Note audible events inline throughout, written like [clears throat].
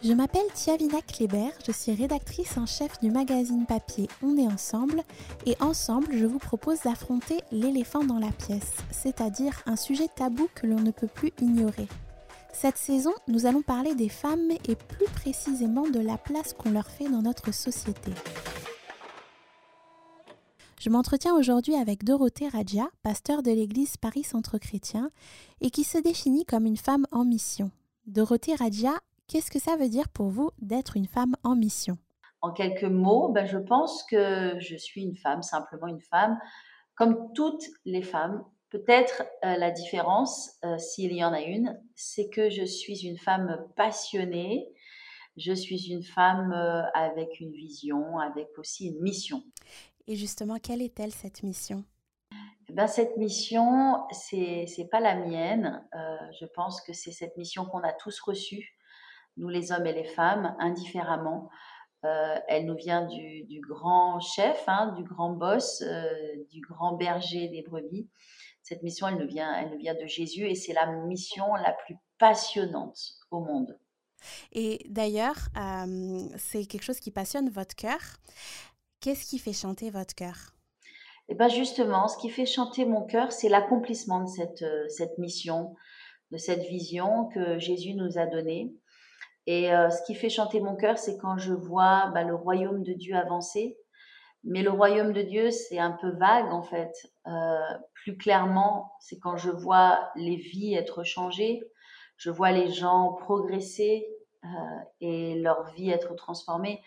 Je m'appelle Tiavina Kléber, je suis rédactrice en chef du magazine papier On est ensemble et ensemble je vous propose d'affronter l'éléphant dans la pièce, c'est-à-dire un sujet tabou que l'on ne peut plus ignorer. Cette saison, nous allons parler des femmes et plus précisément de la place qu'on leur fait dans notre société. Je m'entretiens aujourd'hui avec Dorothée Radja, pasteur de l'église Paris Centre Chrétien, et qui se définit comme une femme en mission. Dorothée Radja Qu'est-ce que ça veut dire pour vous d'être une femme en mission? En quelques mots, ben, je pense que je suis une femme, simplement une femme, comme toutes les femmes. Peut-être euh, la différence, euh, s'il y en a une, c'est que je suis une femme passionnée, je suis une femme euh, avec une vision, avec aussi une mission. Et justement, quelle est-elle cette mission? Eh ben, cette mission, c'est n'est pas la mienne. je pense que c'est cette mission qu'on a tous reçue nous les hommes et les femmes, indifféremment. Euh, elle nous vient du, grand chef, hein, du grand boss, euh, du grand berger des brebis. Cette mission, elle nous vient, elle nous vient de Jésus et c'est la mission la plus passionnante au monde. Et d'ailleurs, euh, c'est quelque chose qui passionne votre cœur. Qu'est-ce qui fait chanter votre cœur? Eh bien justement, ce qui fait chanter mon cœur, c'est l'accomplissement de cette, cette mission, de cette vision que Jésus nous a donnée. Et euh, ce qui fait chanter mon cœur, c'est quand je vois bah, le royaume de Dieu avancer. Mais le royaume de Dieu, c'est un peu vague en fait. Euh, plus clairement, c'est quand je vois les vies être changées, je vois les gens progresser euh, et leur vie être transformée.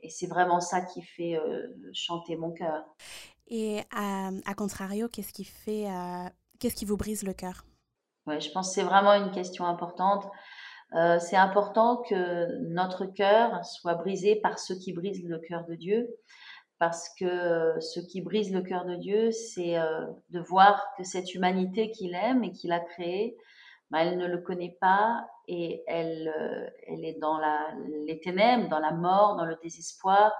Et c'est vraiment ça qui fait chanter mon cœur. Et à, contrario, qu'est-ce qui fait, qu'est-ce qui vous brise le cœur? Ouais, je pense que c'est vraiment une question importante. Euh, c'est important que notre cœur soit brisé par ce qui brise le cœur de Dieu, parce que ce qui brise le cœur de Dieu, c'est euh, de voir que cette humanité qu'il aime et qu'il a créée, bah, elle ne le connaît pas et elle, euh, est dans les ténèbres, dans la mort, dans le désespoir,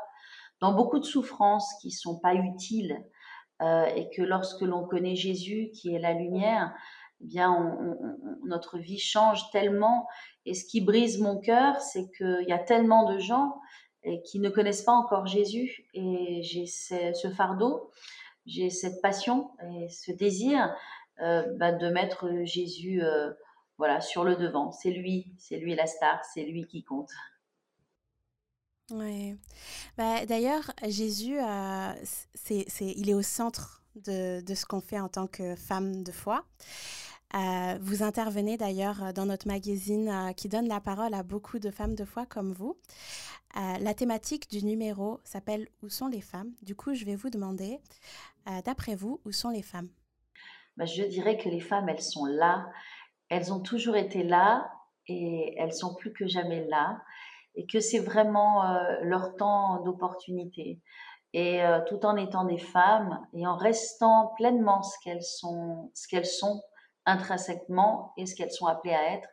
dans beaucoup de souffrances qui sont pas utiles, et que lorsque l'on connaît Jésus, qui est la lumière, eh bien, notre vie change tellement. Et ce qui brise mon cœur, c'est qu'il y a tellement de gens qui ne connaissent pas encore Jésus. Et j'ai ce, fardeau, j'ai cette passion et ce désir euh, bah, de mettre Jésus euh, voilà, sur le devant. C'est lui, c'est lui la star, c'est lui qui compte. Ouais. Bah, D'ailleurs, Jésus, il est au centre de, ce qu'on fait en tant que femme de foi. Euh, vous intervenez d'ailleurs euh, dans notre magazine euh, qui donne la parole à beaucoup de femmes de foi comme vous. la thématique du numéro s'appelle Où sont les femmes? Du coup, je vais vous demander, d'après vous, où sont les femmes? Bah, Je dirais que les femmes, elles sont là. Elles ont toujours été là et elles sont plus que jamais là. Et que c'est vraiment leur temps d'opportunité. Et tout en étant des femmes et en restant pleinement ce qu'elles sont, ce qu'elles sont intrinsèquement et ce qu'elles sont appelées à être.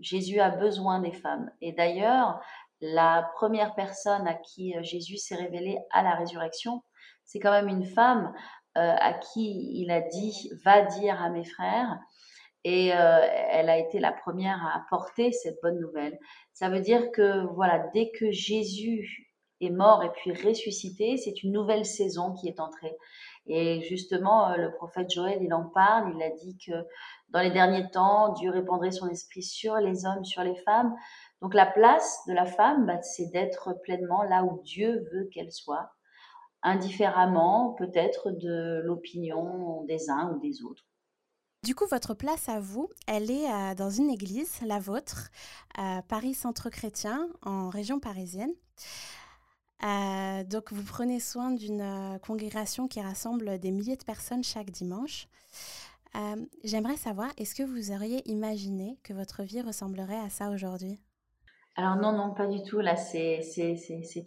Jésus a besoin des femmes. Et d'ailleurs, la première personne à qui euh, Jésus s'est révélé à la résurrection, c'est quand même une femme euh, à qui il a dit va dire à mes frères. Et euh, elle a été la première à apporter cette bonne nouvelle. Ça veut dire que voilà, dès que Jésus mort et puis ressuscité, c'est une nouvelle saison qui est entrée. Et justement, euh, le prophète Joël, il en parle, il a dit que dans les derniers temps, Dieu répandrait son esprit sur les hommes, sur les femmes. Donc la place de la femme, bah, c'est d'être pleinement là où Dieu veut qu'elle soit, indifféremment peut-être de l'opinion des uns ou des autres. Du coup, votre place à vous, elle est euh, dans une église, la vôtre, à Paris Centre Chrétien, en région parisienne. Euh, donc, vous prenez soin d'une euh, congrégation qui rassemble des milliers de personnes chaque dimanche. Euh, j'aimerais savoir, est-ce que vous auriez imaginé que votre vie ressemblerait à ça aujourd'hui? Alors non, non, pas du tout. Là, c'est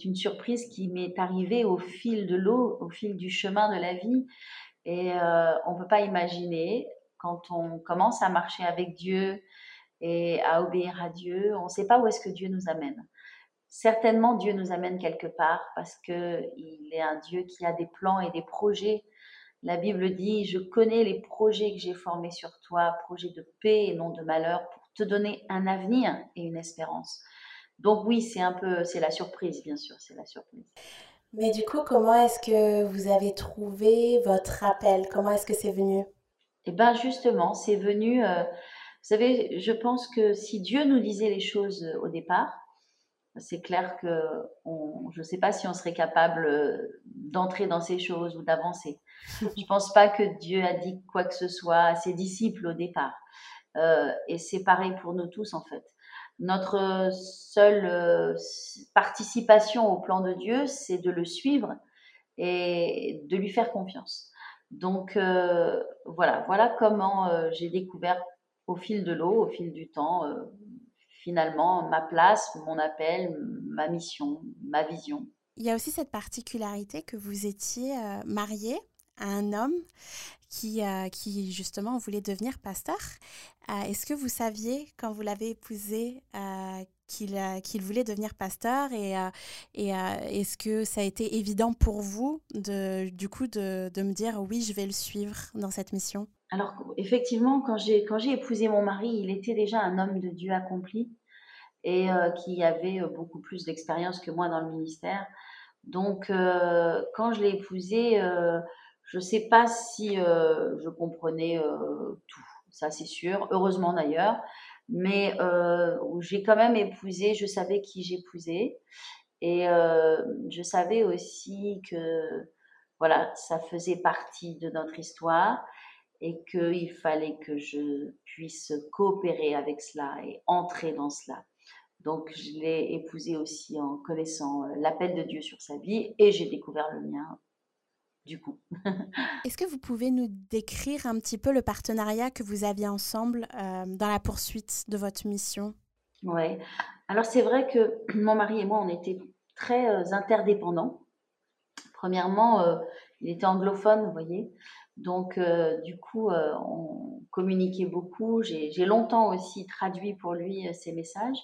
une surprise qui m'est arrivée au fil de l'eau, au fil du chemin de la vie. Et on ne peut pas imaginer, quand on commence à marcher avec Dieu et à obéir à Dieu, on ne sait pas où est-ce que Dieu nous amène. Certainement, Dieu nous amène quelque part parce qu'il est un Dieu qui a des plans et des projets. La Bible dit, je connais les projets que j'ai formés sur toi, projets de paix et non de malheur, pour te donner un avenir et une espérance. Donc oui, c'est un peu, c'est la surprise, bien sûr, c'est la surprise. Mais du coup, comment est-ce que vous avez trouvé votre appel? Comment est-ce que c'est venu? Eh bien, justement, c'est venu. Euh, vous savez, je pense que si Dieu nous disait les choses euh, au départ, c'est clair que je ne sais pas si on serait capable euh, d'entrer dans ces choses ou d'avancer. je ne [laughs] pense pas que Dieu a dit quoi que ce soit à ses disciples au départ. et c'est pareil pour nous tous, en fait. Notre seule euh, participation au plan de Dieu, c'est de le suivre et de lui faire confiance. Donc euh, voilà, voilà comment euh, j'ai découvert au fil de l'eau, au fil du temps, finalement ma place, mon appel, ma mission, ma vision. Il y a aussi cette particularité que vous étiez marié à un homme qui, euh, qui justement voulait devenir pasteur. Euh, est-ce que vous saviez quand vous l'avez épousé euh, qu'il qu'il voulait devenir pasteur et, et est-ce que ça a été évident pour vous de, du coup de, de, me dire oui, je vais le suivre dans cette mission? Alors effectivement, quand j'ai quand j'ai épousé mon mari, il était déjà un homme de Dieu accompli et qui avait beaucoup plus d'expérience que moi dans le ministère. Donc quand je l'ai épousé, je ne sais pas si euh, je comprenais euh, tout, ça c'est sûr, heureusement d'ailleurs, mais euh, j'ai quand même épousé, je savais qui j'épousais et je savais aussi que voilà, ça faisait partie de notre histoire et qu'il fallait que je puisse coopérer avec cela et entrer dans cela. Donc, je l'ai épousé aussi en connaissant l'appel de Dieu sur sa vie et j'ai découvert le mien du coup. [laughs] Est-ce que vous pouvez nous décrire un petit peu le partenariat que vous aviez ensemble euh, dans la poursuite de votre mission? Oui. Alors c'est vrai que [clears throat] mon mari et moi, on était très euh, interdépendants. Premièrement, euh, il était anglophone, vous voyez. Donc, du coup, on communiquait beaucoup. J'ai longtemps aussi traduit pour lui ses messages.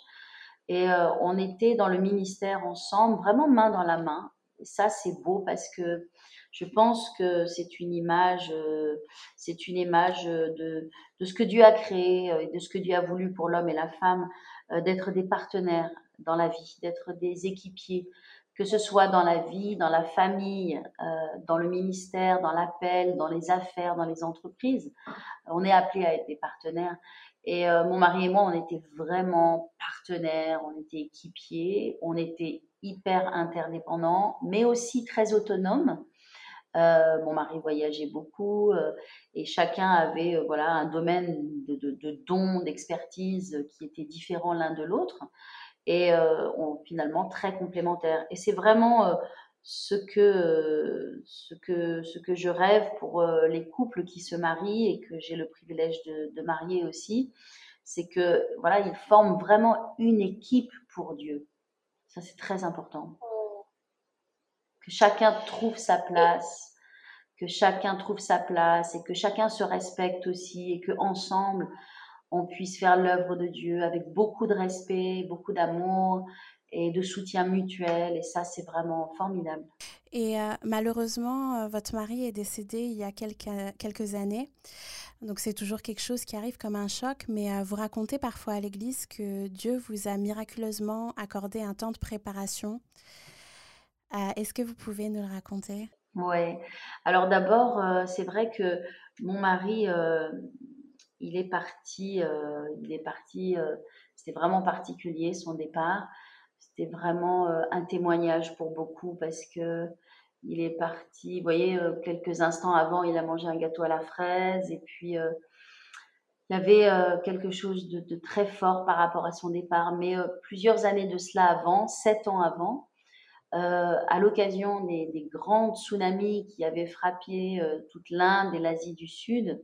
Et on était dans le ministère ensemble, vraiment main dans la main. Et ça, c'est beau parce que je pense que c'est une image, euh, c'est une image de, de, ce que Dieu a créé euh, de ce que Dieu a voulu pour l'homme et la femme, euh, d'être des partenaires dans la vie, d'être des équipiers, que ce soit dans la vie, dans la famille, dans le ministère, dans l'appel, dans les affaires, dans les entreprises. On est appelé à être des partenaires. Et mon mari et moi, on était vraiment partenaires, on était équipiers, on était hyper interdépendants, mais aussi très autonomes. Euh, mon mari voyageait beaucoup euh, et chacun avait euh, voilà un domaine de, de dons, d'expertise qui était différent l'un de l'autre et on, finalement très complémentaires. Et c'est vraiment ce que ce que ce que je rêve pour les couples qui se marient et que j'ai le privilège de, de marier aussi, c'est que voilà ils forment vraiment une équipe pour Dieu. Ça c'est très important que chacun trouve sa place, que chacun trouve sa place et que chacun se respecte aussi et que ensemble on puisse faire l'œuvre de Dieu avec beaucoup de respect, beaucoup d'amour et de soutien mutuel. Et ça, c'est vraiment formidable. Et euh, malheureusement, euh, votre mari est décédé il y a quelques, quelques années. Donc c'est toujours quelque chose qui arrive comme un choc, mais euh, vous racontez parfois à l'Église que Dieu vous a miraculeusement accordé un temps de préparation est-ce que vous pouvez nous le raconter? Oui. Alors d'abord, c'est vrai que mon mari, il est parti, il est parti, c'était vraiment particulier son départ. C'était vraiment un témoignage pour beaucoup parce que il est parti, vous voyez, quelques instants avant, il a mangé un gâteau à la fraise et puis il y avait quelque chose de, très fort par rapport à son départ. Mais plusieurs années de cela avant, sept ans avant, euh, à l'occasion des, des, grands tsunamis qui avaient frappé euh, toute l'Inde et l'Asie du Sud.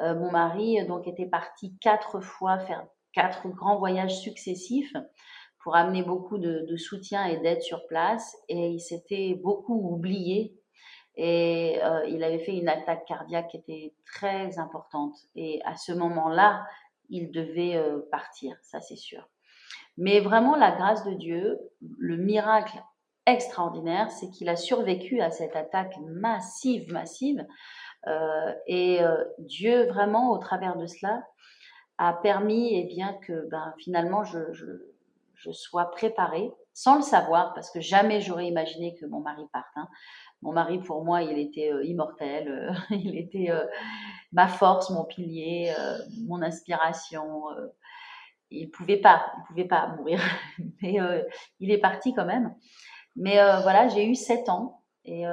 Euh, mon mari donc était parti quatre fois faire quatre grands voyages successifs pour amener beaucoup de, soutien et d'aide sur place. Et il s'était beaucoup oublié. Et euh, il avait fait une attaque cardiaque qui était très importante. Et à ce moment-là il devait euh, partir ça c'est sûr. Mais vraiment la grâce de Dieu le miracle extraordinaire, c'est qu'il a survécu à cette attaque massive, massive. Euh, et euh, Dieu, vraiment, au travers de cela, a permis eh bien, que ben, finalement, je, sois préparée, sans le savoir, parce que jamais j'aurais imaginé que mon mari parte. Hein. Mon mari, pour moi, il était euh, immortel, [laughs] il était ma force, mon pilier, mon inspiration. il pouvait pas, il pouvait pas mourir, [laughs] mais il est parti quand même. Mais voilà, j'ai eu sept ans, et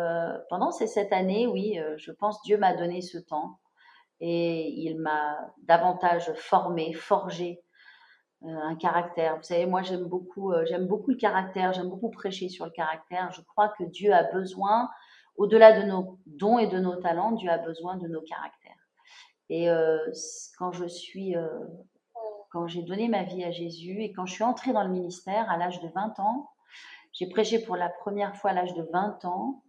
pendant ces sept années, oui, je pense Dieu m'a donné ce temps et il m'a davantage formé, forgé euh, un caractère. Vous savez, moi j'aime beaucoup, euh, j'aime beaucoup le caractère, j'aime beaucoup prêcher sur le caractère. Je crois que Dieu a besoin, au-delà de nos dons et de nos talents, Dieu a besoin de nos caractères. Et euh, quand je suis, quand j'ai donné ma vie à Jésus et quand je suis entrée dans le ministère à l'âge de 20 ans, j'ai prêché pour la première fois à l'âge de 20 ans.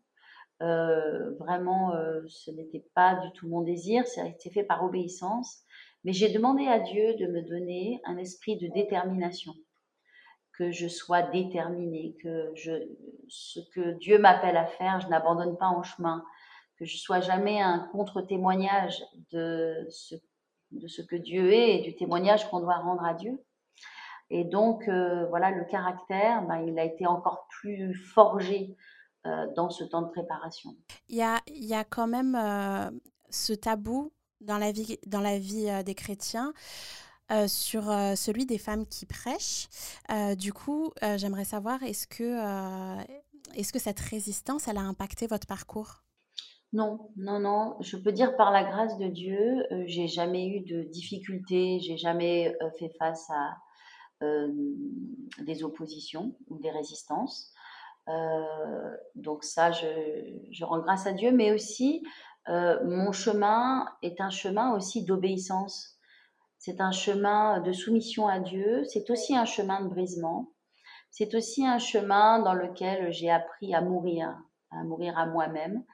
Vraiment, ce n'était pas du tout mon désir, été fait par obéissance. Mais j'ai demandé à Dieu de me donner un esprit de détermination, que je sois déterminée, que ce que Dieu m'appelle à faire, je n'abandonne pas en chemin, que je sois jamais un contre-témoignage de ce, de ce que Dieu est et du témoignage qu'on doit rendre à Dieu. Et donc, euh, voilà, le caractère, ben, il a été encore plus forgé euh, dans ce temps de préparation. Il y a, il y a quand même euh, ce tabou dans la vie, dans la vie euh, des chrétiens. Euh, sur euh, celui des femmes qui prêchent. du coup, j'aimerais savoir, est-ce que, est-ce que cette résistance, elle a impacté votre parcours? Non, non, non. Je peux dire par la grâce de Dieu, j'ai jamais eu de difficultés, j'ai jamais fait face à des oppositions ou des résistances. Donc ça, je, je, rends grâce à Dieu, mais aussi euh, mon chemin est un chemin aussi d'obéissance. C'est un chemin de soumission à Dieu. C'est aussi un chemin de brisement. C'est aussi un chemin dans lequel j'ai appris à mourir, à mourir à moi-même.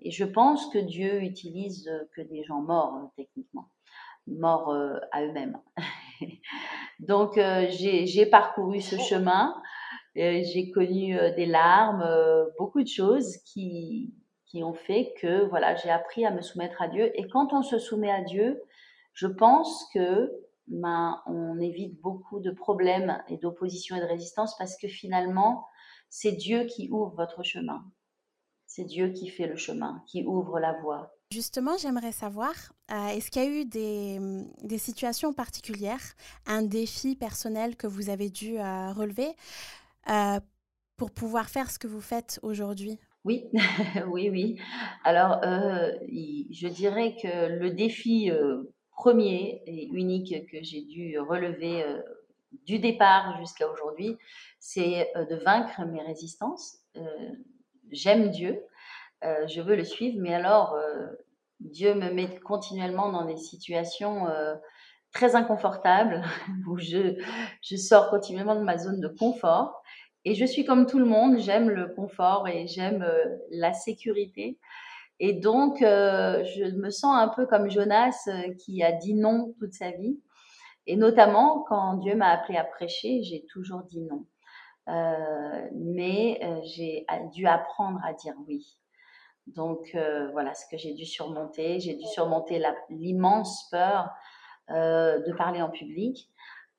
Et je pense que Dieu utilise que des gens morts, techniquement, morts euh, à eux-mêmes. [laughs] Donc, euh, j'ai parcouru ce chemin. J'ai connu des larmes, beaucoup de choses qui, qui ont fait que voilà, j'ai appris à me soumettre à Dieu. Et quand on se soumet à Dieu, je pense que ben, on évite beaucoup de problèmes et d'opposition et de résistance parce que finalement, c'est Dieu qui ouvre votre chemin. C'est Dieu qui fait le chemin, qui ouvre la voie. Justement, j'aimerais savoir, euh, est-ce qu'il y a eu des, des, situations particulières, un défi personnel que vous avez dû euh, relever? Euh, pour pouvoir faire ce que vous faites aujourd'hui? Oui, [laughs] oui, oui. Alors, euh, je dirais que le défi euh, premier et unique que j'ai dû relever du départ jusqu'à aujourd'hui, c'est de vaincre mes résistances. J'aime Dieu, je veux le suivre, mais alors Dieu me met continuellement dans des situations très inconfortables [laughs] où je, je sors continuellement de ma zone de confort et je suis comme tout le monde, j'aime le confort et j'aime euh, la sécurité. Et donc, euh, je me sens un peu comme Jonas euh, qui a dit non toute sa vie. Et notamment, quand Dieu m'a appelé à prêcher, j'ai toujours dit non. mais j'ai dû apprendre à dire oui. Donc, voilà ce que j'ai dû surmonter. J'ai dû surmonter l'immense peur de parler en public.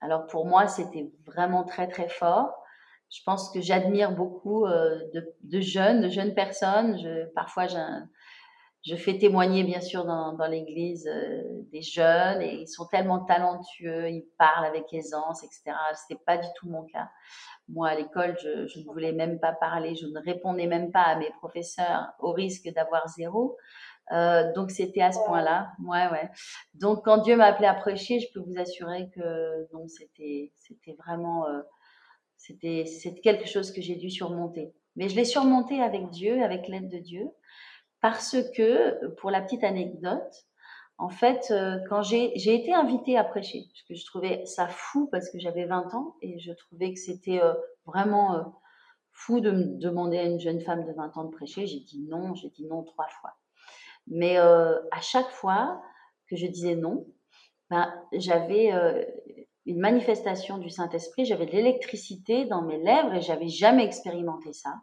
Alors, pour moi, c'était vraiment très, très fort je pense que j'admire beaucoup euh, de, jeunes, de jeunes personnes. Parfois, je fais témoigner, bien sûr, dans, l'église euh, des jeunes et ils sont tellement talentueux, ils parlent avec aisance, etc. Ce n'était pas du tout mon cas. Moi, à l'école, je, ne voulais même pas parler, je ne répondais même pas à mes professeurs au risque d'avoir zéro. Euh, donc, c'était à ce point-là. Ouais, ouais. Donc, quand Dieu m'a appelé à prêcher, je peux vous assurer que non, c'était, c'était vraiment euh, c'était quelque chose que j'ai dû surmonter. Mais je l'ai surmonté avec Dieu, avec l'aide de Dieu, parce que, pour la petite anecdote, en fait, euh, quand j'ai été invitée à prêcher, parce que je trouvais ça fou parce que j'avais 20 ans et je trouvais que c'était euh, vraiment euh, fou de me demander à une jeune femme de 20 ans de prêcher. J'ai dit non, j'ai dit non trois fois. Mais à chaque fois que je disais non, ben, j'avais une manifestation du Saint-Esprit, j'avais de l'électricité dans mes lèvres et j'avais jamais expérimenté ça.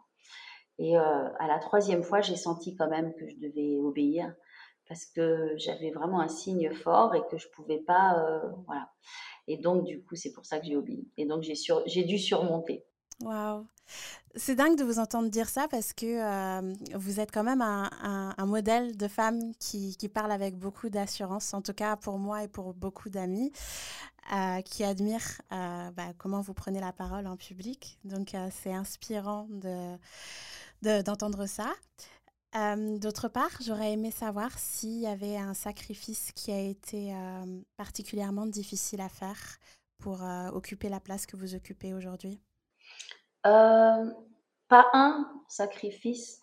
Et euh, à la troisième fois, j'ai senti quand même que je devais obéir, parce que j'avais vraiment un signe fort et que je pouvais pas, voilà. Et donc, du coup, c'est pour ça que j'ai oublié. Et donc, j'ai dû surmonter. Waouh c'est dingue de vous entendre dire ça parce que euh, vous êtes quand même un, modèle de femme qui, parle avec beaucoup d'assurance, en tout cas pour moi et pour beaucoup d'amis, euh, qui admirent euh, bah, comment vous prenez la parole en public. Donc c'est inspirant d'entendre de, ça. D'autre part, j'aurais aimé savoir s'il y avait un sacrifice qui a été particulièrement difficile à faire pour occuper la place que vous occupez aujourd'hui. Euh, pas un sacrifice,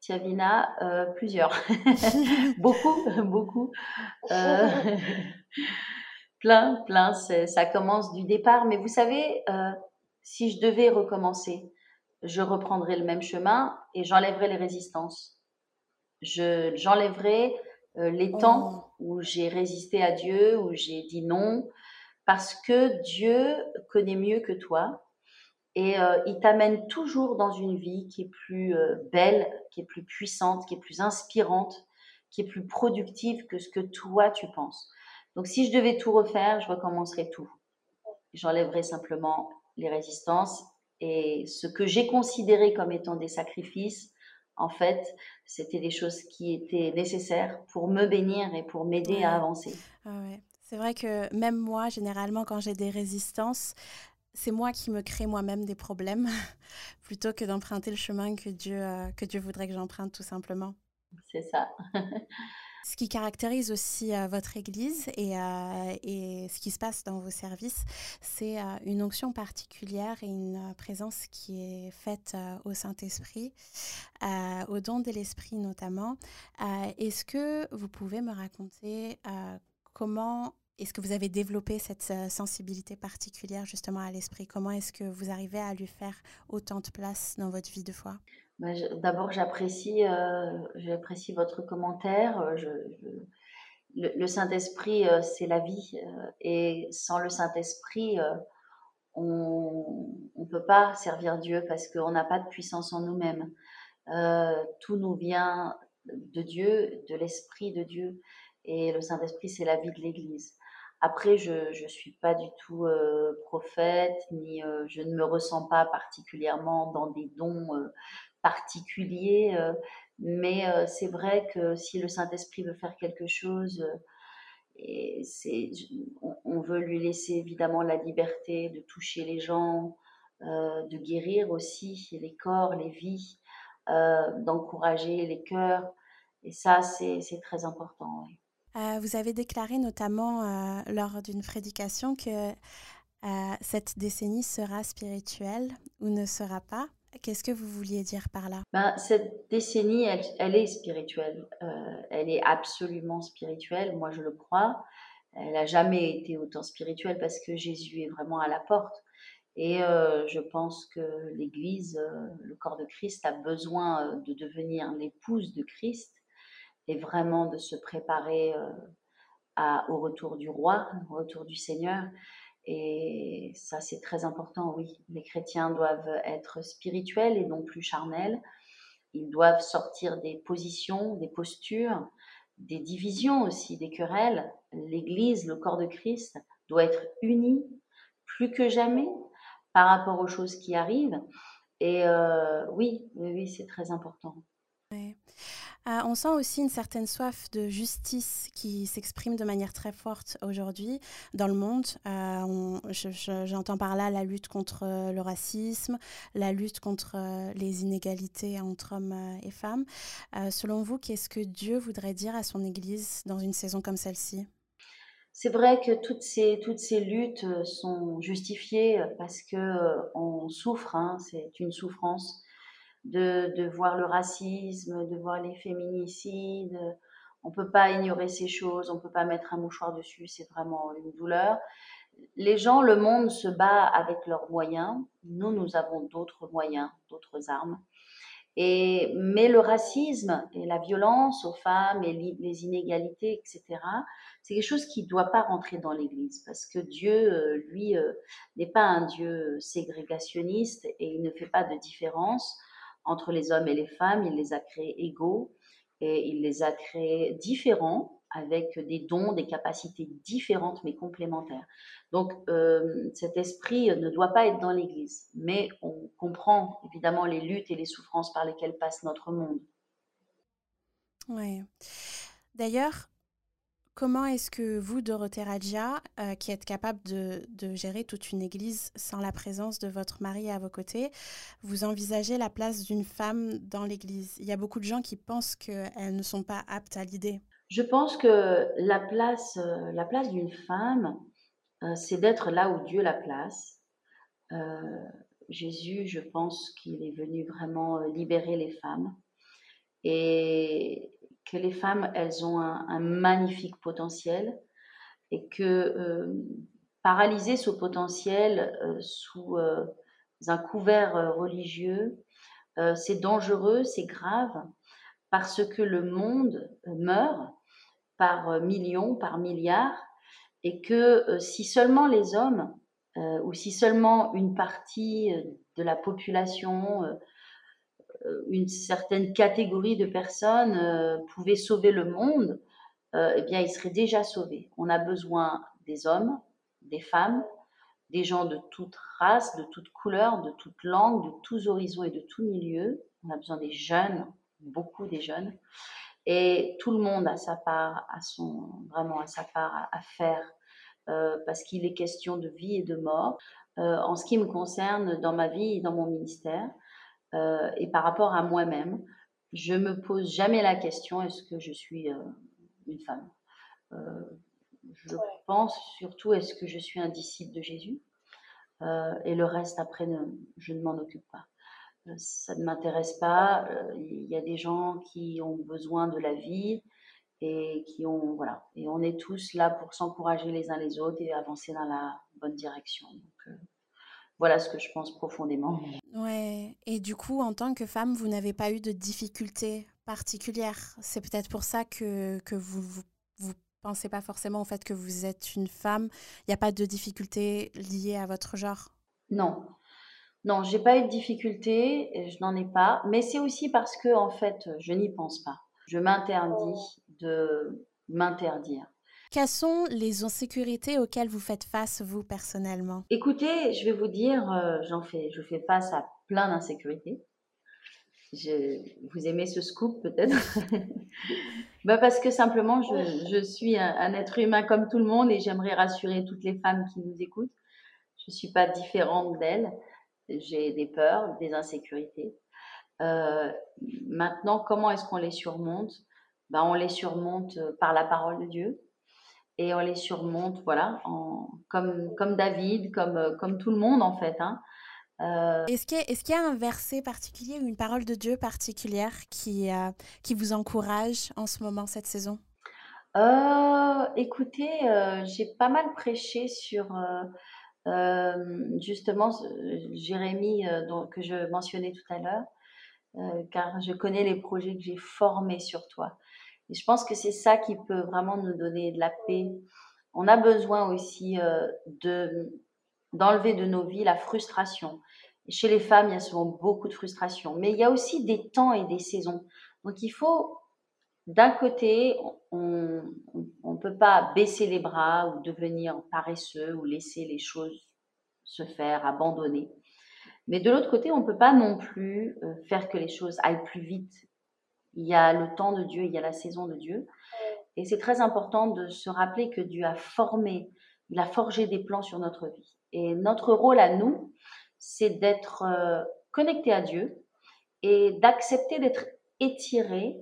Tiavina, euh, plusieurs. [laughs] beaucoup, beaucoup. Euh, [laughs] plein, plein. Ça commence du départ. Mais vous savez, si je devais recommencer, je reprendrais le même chemin et j'enlèverais les résistances. Je, j'enlèverais les temps oh. où j'ai résisté à Dieu, où j'ai dit non, parce que Dieu connaît mieux que toi et euh, il t'amène toujours dans une vie qui est plus euh, belle, qui est plus puissante, qui est plus inspirante, qui est plus productive que ce que toi tu penses. Donc si je devais tout refaire, je recommencerais tout. J'enlèverais simplement les résistances et ce que j'ai considéré comme étant des sacrifices, en fait, c'était des choses qui étaient nécessaires pour me bénir et pour m'aider à avancer. Ah ouais. C'est vrai que même moi, généralement, quand j'ai des résistances, c'est moi qui me crée moi-même des problèmes [laughs] plutôt que d'emprunter le chemin que Dieu, euh, que Dieu voudrait que j'emprunte tout simplement. C'est ça. ce qui caractérise aussi euh, votre Église et, euh, et, ce qui se passe dans vos services, c'est une onction particulière et une présence qui est faite au Saint-Esprit, au don de l'Esprit notamment. Est-ce que vous pouvez me raconter comment est-ce que vous avez développé cette euh, sensibilité particulière justement à l'esprit? Comment est-ce que vous arrivez à lui faire autant de place dans votre vie de foi? Bah, D'abord, j'apprécie, euh, j'apprécie votre commentaire. Euh, le, Saint-Esprit, c'est la vie. et sans le Saint-Esprit, on ne peut pas servir Dieu parce qu'on n'a pas de puissance en nous-mêmes. tout nous vient de Dieu, de l'Esprit de Dieu. Et le Saint-Esprit, c'est la vie de l'Église. Après, je ne suis pas du tout euh, prophète, ni euh, je ne me ressens pas particulièrement dans des dons euh, particuliers, mais c'est vrai que si le Saint-Esprit veut faire quelque chose, et on, veut lui laisser évidemment la liberté de toucher les gens, de guérir aussi les corps, les vies, d'encourager les cœurs. Et ça, c'est, très important. Euh, vous avez déclaré notamment euh, lors d'une prédication que euh, cette décennie sera spirituelle ou ne sera pas. Qu'est-ce que vous vouliez dire par là? Ben, Cette décennie, elle, est spirituelle. elle est absolument spirituelle, moi je le crois. Elle n'a jamais été autant spirituelle parce que Jésus est vraiment à la porte. Et je pense que l'Église, le corps de Christ, a besoin de devenir l'épouse de Christ et vraiment de se préparer euh, au retour du roi, au retour du Seigneur. Et ça, c'est très important, oui. Les chrétiens doivent être spirituels et non plus charnels. Ils doivent sortir des positions, des postures, des divisions aussi, des querelles. L'Église, le corps de Christ, doit être uni plus que jamais par rapport aux choses qui arrivent. Et euh, oui, oui, oui c'est très important. Euh, on sent aussi une certaine soif de justice qui s'exprime de manière très forte aujourd'hui dans le monde. Euh, j'entends par là la lutte contre euh, le racisme, la lutte contre les inégalités entre hommes et femmes. selon vous, qu'est-ce que Dieu voudrait dire à son Église dans une saison comme celle-ci? C'est vrai que toutes ces, luttes sont justifiées parce que on souffre, hein, c'est une souffrance de, voir le racisme, de voir les féminicides. On ne peut pas ignorer ces choses, on ne peut pas mettre un mouchoir dessus, c'est vraiment une douleur. Les gens, le monde se bat avec leurs moyens. Nous, nous avons d'autres moyens, d'autres armes. Et, mais le racisme et la violence aux femmes et les inégalités, etc., c'est quelque chose qui ne doit pas rentrer dans l'Église parce que Dieu, euh, lui, euh, n'est pas un Dieu ségrégationniste et il ne fait pas de différence entre les hommes et les femmes, il les a créés égaux. et il les a créés différents avec des dons, des capacités différentes mais complémentaires. Donc euh, cet esprit ne doit pas être dans l'Église, mais on comprend évidemment les luttes et les souffrances par lesquelles passe notre monde. Oui. D'ailleurs, Comment est-ce que vous, Dorothée Radja, euh, qui êtes capable de, gérer toute une église sans la présence de votre mari à vos côtés, vous envisagez la place d'une femme dans l'église? Il y a beaucoup de gens qui pensent qu'elles ne sont pas aptes à l'idée. Je pense que la place, euh, la place d'une femme, euh, c'est d'être là où Dieu la place. Jésus, je pense qu'il est venu vraiment libérer les femmes. Et, que les femmes, elles ont un, magnifique potentiel et que euh, paralyser ce potentiel euh, sous euh, un couvert religieux, c'est dangereux, c'est grave, parce que le monde meurt par millions, par milliards, et que si seulement les hommes, ou si seulement une partie de la population euh, une certaine catégorie de personnes euh, pouvait sauver le monde, euh, eh bien, il serait déjà sauvé. On a besoin des hommes, des femmes, des gens de toute race, de toute couleur, de toute langue, de tous horizons et de tous milieux. On a besoin des jeunes, beaucoup des jeunes. Et tout le monde a sa part, à son, vraiment à sa part à, faire, parce qu'il est question de vie et de mort. en ce qui me concerne, dans ma vie et dans mon ministère, euh, et par rapport à moi-même, je me pose jamais la question est-ce que je suis euh, une femme? Euh, Je pense surtout est-ce que je suis un disciple de Jésus? Et le reste après, je ne m'en occupe pas. ça ne m'intéresse pas. Il y a des gens qui ont besoin de la vie et qui ont voilà et on est tous là pour s'encourager les uns les autres et avancer dans la bonne direction. Donc, voilà ce que je pense profondément. Ouais, et du coup, en tant que femme, vous n'avez pas eu de difficultés particulières. C'est peut-être pour ça que, que vous, vous, vous pensez pas forcément au fait que vous êtes une femme. Il n'y a pas de difficultés liées à votre genre? Non, non, j'ai pas eu de difficultés, je n'en ai pas. Mais c'est aussi parce que en fait, je n'y pense pas. Je m'interdis de m'interdire. Quelles sont les insécurités auxquelles vous faites face, vous, personnellement? Écoutez, je vais vous dire, euh, j'en fais, je fais face à plein d'insécurités. vous aimez ce scoop peut-être? [laughs] Bah Parce que simplement, je, suis un, être humain comme tout le monde et j'aimerais rassurer toutes les femmes qui nous écoutent. Je ne suis pas différente d'elles. J'ai des peurs, des insécurités. Euh, maintenant, comment est-ce qu'on les surmonte? Ben, On les surmonte par la parole de Dieu et on les surmonte, voilà, en, comme, comme David, comme, euh, comme tout le monde en fait. Hein. Euh, est-ce qu'il y, est qu y, a un verset particulier ou une parole de Dieu particulière qui, euh, qui vous encourage en ce moment, cette saison? Écoutez, j'ai pas mal prêché sur justement Jérémie dont, que je mentionnais tout à l'heure, car je connais les projets que j'ai formés sur toi. Et je pense que c'est ça qui peut vraiment nous donner de la paix. On a besoin aussi euh, de d'enlever de nos vies la frustration. chez les femmes, il y a souvent beaucoup de frustration, mais il y a aussi des temps et des saisons. Donc il faut, d'un côté, on ne peut pas baisser les bras ou devenir paresseux ou laisser les choses se faire, abandonner. Mais de l'autre côté, on ne peut pas non plus euh, faire que les choses aillent plus vite il y a le temps de Dieu, il y a la saison de Dieu. Et c'est très important de se rappeler que Dieu a formé, il a forgé des plans sur notre vie. Et notre rôle à nous, c'est d'être euh, connecté à Dieu et d'accepter d'être étiré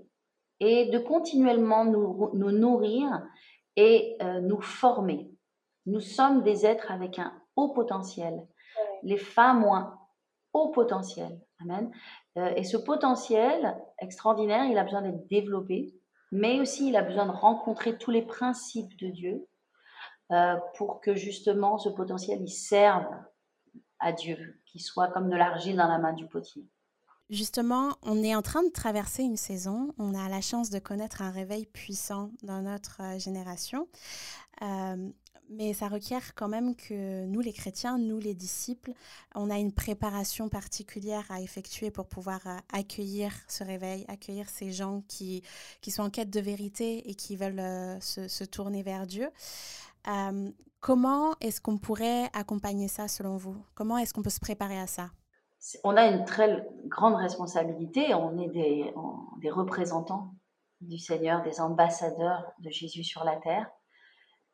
et de continuellement nous, nourrir et euh, nous former. Nous sommes des êtres avec un haut potentiel. Les femmes ont un haut potentiel. Amen. Euh, et ce potentiel extraordinaire, il a besoin d'être développé, mais aussi il a besoin de rencontrer tous les principes de Dieu euh, pour que justement ce potentiel il serve à Dieu, qu'il soit comme de l'argile dans la main du potier. Justement, on est en train de traverser une saison. On a la chance de connaître un réveil puissant dans notre euh, génération. Mais ça requiert quand même que nous, les chrétiens, nous, les disciples, on a une préparation particulière à effectuer pour pouvoir euh, accueillir ce réveil, accueillir ces gens qui, qui sont en quête de vérité et qui veulent se, se, tourner vers Dieu. comment est-ce qu'on pourrait accompagner ça selon vous? Comment est-ce qu'on peut se préparer à ça? On a une très grande responsabilité, on est des, représentants du Seigneur, des ambassadeurs de Jésus sur la terre.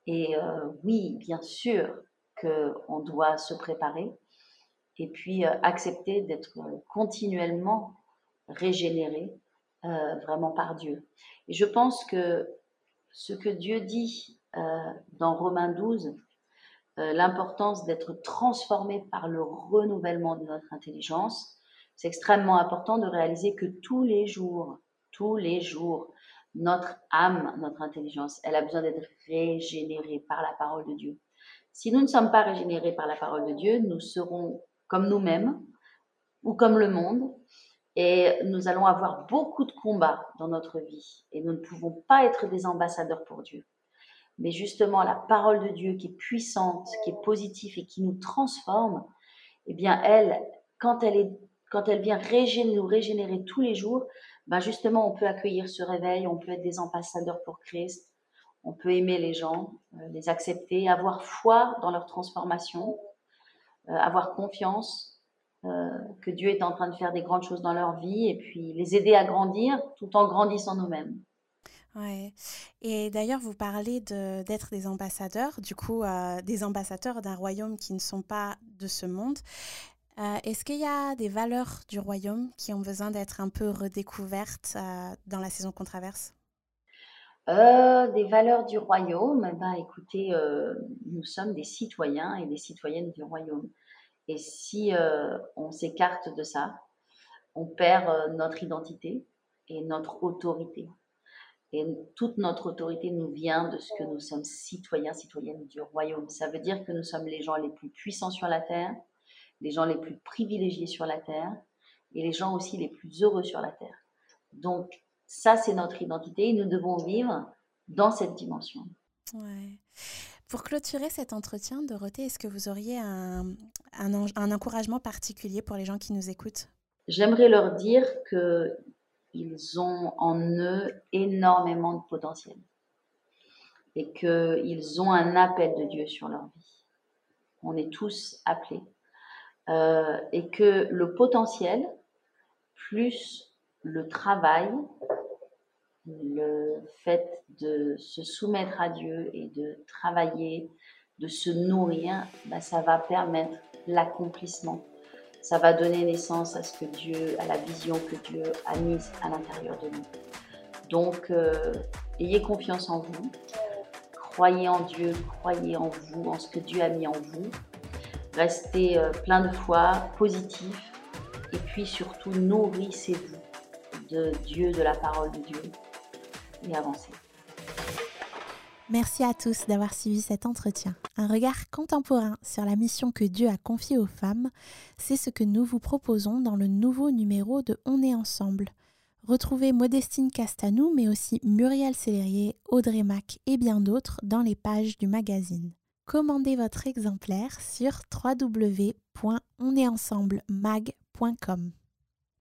Et euh, oui, bien sûr qu'on doit se préparer et puis euh, accepter d'être continuellement régénéré euh, vraiment par Dieu. Et je pense que ce que Dieu dit dans Romains 12, euh, l'importance d'être transformé par le renouvellement de notre intelligence. C'est extrêmement important de réaliser que tous les jours, tous les jours, notre âme, notre intelligence, elle a besoin d'être régénérée par la parole de Dieu. Si nous ne sommes pas régénérés par la parole de Dieu, nous serons comme nous-mêmes ou comme le monde et nous allons avoir beaucoup de combats dans notre vie et nous ne pouvons pas être des ambassadeurs pour Dieu mais justement la parole de Dieu qui est puissante, qui est positive et qui nous transforme, eh bien elle, quand elle, est, quand elle vient nous régénérer tous les jours, ben justement on peut accueillir ce réveil, on peut être des ambassadeurs pour Christ, on peut aimer les gens, euh, les accepter, avoir foi dans leur transformation, euh, avoir confiance euh, que Dieu est en train de faire des grandes choses dans leur vie et puis les aider à grandir tout en grandissant nous-mêmes. Ouais. Et d'ailleurs, vous parlez d'être des ambassadeurs, du coup, des ambassadeurs d'un royaume qui ne sont pas de ce monde. Euh, est-ce qu'il y a des valeurs du royaume qui ont besoin d'être un peu redécouvertes euh, dans la saison qu'on traverse? Des valeurs du royaume, eh ben, écoutez, nous sommes des citoyens et des citoyennes du royaume. Et si on s'écarte de ça, on perd notre identité et notre autorité. Et toute notre autorité nous vient de ce que nous sommes citoyens, citoyennes du royaume. Ça veut dire que nous sommes les gens les plus puissants sur la terre, les gens les plus privilégiés sur la terre et les gens aussi les plus heureux sur la terre. Donc ça, c'est notre identité et nous devons vivre dans cette dimension. Ouais. Pour clôturer cet entretien, Dorothée, est-ce que vous auriez un, un, un encouragement particulier pour les gens qui nous écoutent? J'aimerais leur dire que ils ont en eux énormément de potentiel et qu'ils ont un appel de Dieu sur leur vie. On est tous appelés. Euh, et que le potentiel, plus le travail, le fait de se soumettre à Dieu et de travailler, de se nourrir, bah, ça va permettre l'accomplissement ça va donner naissance à ce que Dieu, à la vision que Dieu a mise à l'intérieur de nous. Donc, euh, ayez confiance en vous, croyez en Dieu, croyez en vous, en ce que Dieu a mis en vous. Restez euh, plein de foi, positif, et puis surtout nourrissez-vous de Dieu, de la parole de Dieu, et avancez. Merci à tous d'avoir suivi cet entretien. Un regard contemporain sur la mission que Dieu a confiée aux femmes, c'est ce que nous vous proposons dans le nouveau numéro de On est ensemble. Retrouvez Modestine Castanou, mais aussi Muriel Célérier, Audrey Mac et bien d'autres dans les pages du magazine. Commandez votre exemplaire sur www.onestensemblemag.com.